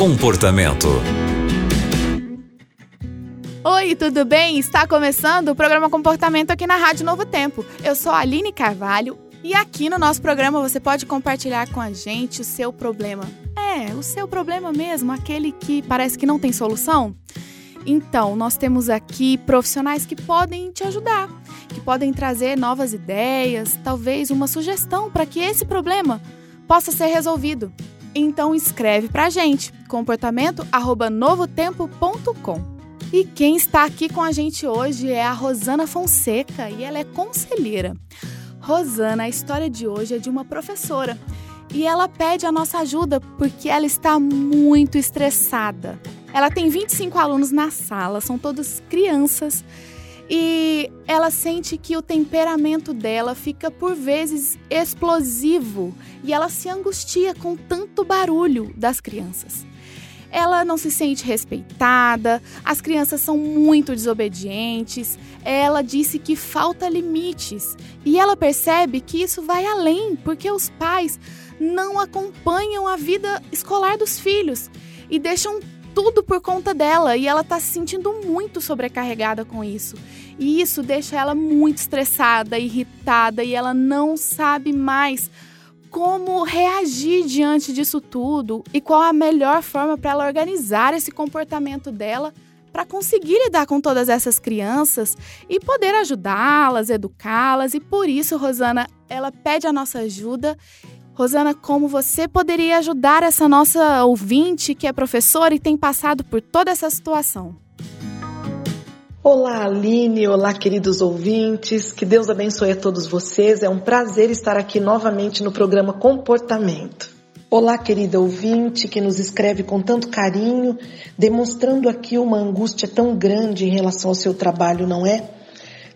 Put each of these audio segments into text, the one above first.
Comportamento. Oi, tudo bem? Está começando o programa Comportamento aqui na Rádio Novo Tempo. Eu sou a Aline Carvalho e aqui no nosso programa você pode compartilhar com a gente o seu problema. É, o seu problema mesmo, aquele que parece que não tem solução. Então, nós temos aqui profissionais que podem te ajudar, que podem trazer novas ideias, talvez uma sugestão para que esse problema possa ser resolvido. Então escreve pra gente, comportamento@novotempo.com. E quem está aqui com a gente hoje é a Rosana Fonseca e ela é conselheira. Rosana, a história de hoje é de uma professora e ela pede a nossa ajuda porque ela está muito estressada. Ela tem 25 alunos na sala, são todos crianças e ela sente que o temperamento dela fica por vezes explosivo e ela se angustia com tanto barulho das crianças. Ela não se sente respeitada, as crianças são muito desobedientes, ela disse que falta limites e ela percebe que isso vai além porque os pais não acompanham a vida escolar dos filhos e deixam tudo por conta dela e ela está se sentindo muito sobrecarregada com isso. E isso deixa ela muito estressada, irritada e ela não sabe mais como reagir diante disso tudo e qual a melhor forma para ela organizar esse comportamento dela para conseguir lidar com todas essas crianças e poder ajudá-las, educá-las. E por isso, Rosana, ela pede a nossa ajuda Rosana, como você poderia ajudar essa nossa ouvinte que é professora e tem passado por toda essa situação? Olá, Aline. Olá, queridos ouvintes. Que Deus abençoe a todos vocês. É um prazer estar aqui novamente no programa Comportamento. Olá, querida ouvinte que nos escreve com tanto carinho, demonstrando aqui uma angústia tão grande em relação ao seu trabalho, não é?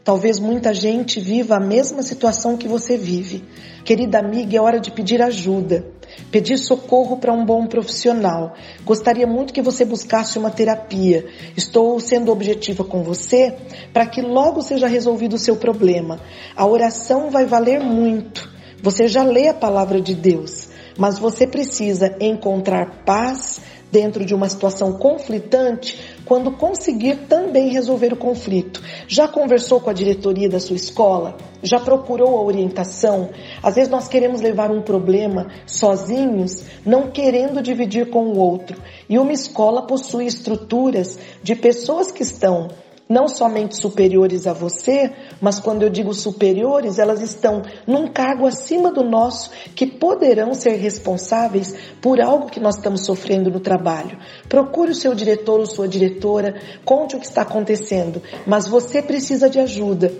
Talvez muita gente viva a mesma situação que você vive. Querida amiga, é hora de pedir ajuda, pedir socorro para um bom profissional. Gostaria muito que você buscasse uma terapia. Estou sendo objetiva com você para que logo seja resolvido o seu problema. A oração vai valer muito. Você já lê a palavra de Deus, mas você precisa encontrar paz dentro de uma situação conflitante quando conseguir também resolver o conflito. Já conversou com a diretoria da sua escola? Já procurou a orientação? Às vezes nós queremos levar um problema sozinhos, não querendo dividir com o outro. E uma escola possui estruturas de pessoas que estão não somente superiores a você, mas quando eu digo superiores, elas estão num cargo acima do nosso que poderão ser responsáveis por algo que nós estamos sofrendo no trabalho. Procure o seu diretor ou sua diretora, conte o que está acontecendo, mas você precisa de ajuda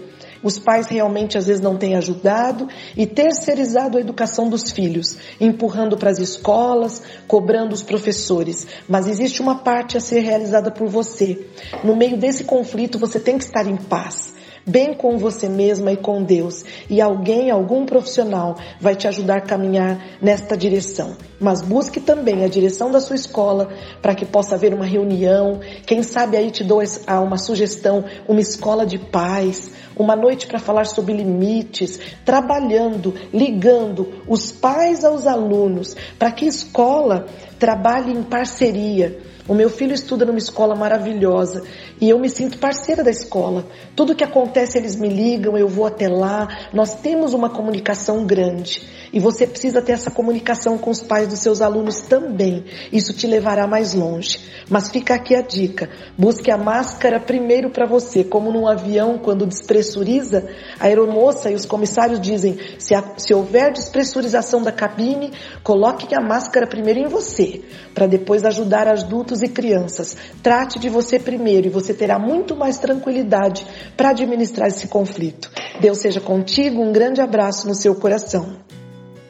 os pais realmente às vezes não têm ajudado e terceirizado a educação dos filhos, empurrando para as escolas, cobrando os professores. Mas existe uma parte a ser realizada por você. No meio desse conflito, você tem que estar em paz bem com você mesma e com Deus. E alguém, algum profissional, vai te ajudar a caminhar nesta direção. Mas busque também a direção da sua escola para que possa haver uma reunião. Quem sabe aí te dou uma sugestão, uma escola de paz, uma noite para falar sobre limites, trabalhando, ligando os pais aos alunos, para que a escola trabalhe em parceria o meu filho estuda numa escola maravilhosa e eu me sinto parceira da escola. Tudo que acontece eles me ligam, eu vou até lá. Nós temos uma comunicação grande e você precisa ter essa comunicação com os pais dos seus alunos também. Isso te levará mais longe. Mas fica aqui a dica: busque a máscara primeiro para você, como num avião quando despressuriza, a aeromoça e os comissários dizem: se, a, se houver despressurização da cabine, coloque a máscara primeiro em você, para depois ajudar adultos adultos e crianças. Trate de você primeiro e você terá muito mais tranquilidade para administrar esse conflito. Deus seja contigo, um grande abraço no seu coração.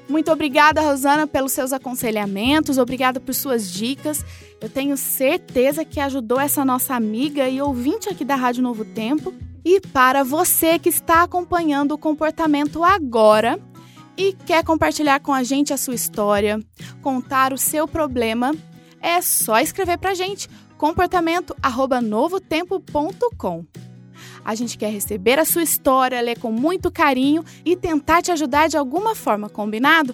Muito obrigada, Rosana, pelos seus aconselhamentos, obrigada por suas dicas. Eu tenho certeza que ajudou essa nossa amiga e ouvinte aqui da Rádio Novo Tempo. E para você que está acompanhando o comportamento agora e quer compartilhar com a gente a sua história, contar o seu problema, é só escrever pra gente comportamento@novotempo.com. A gente quer receber a sua história, ler com muito carinho e tentar te ajudar de alguma forma, combinado?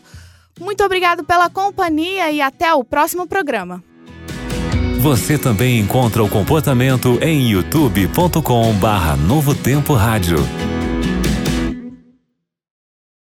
Muito obrigado pela companhia e até o próximo programa. Você também encontra o comportamento em youtube.com barra Novo Tempo Rádio.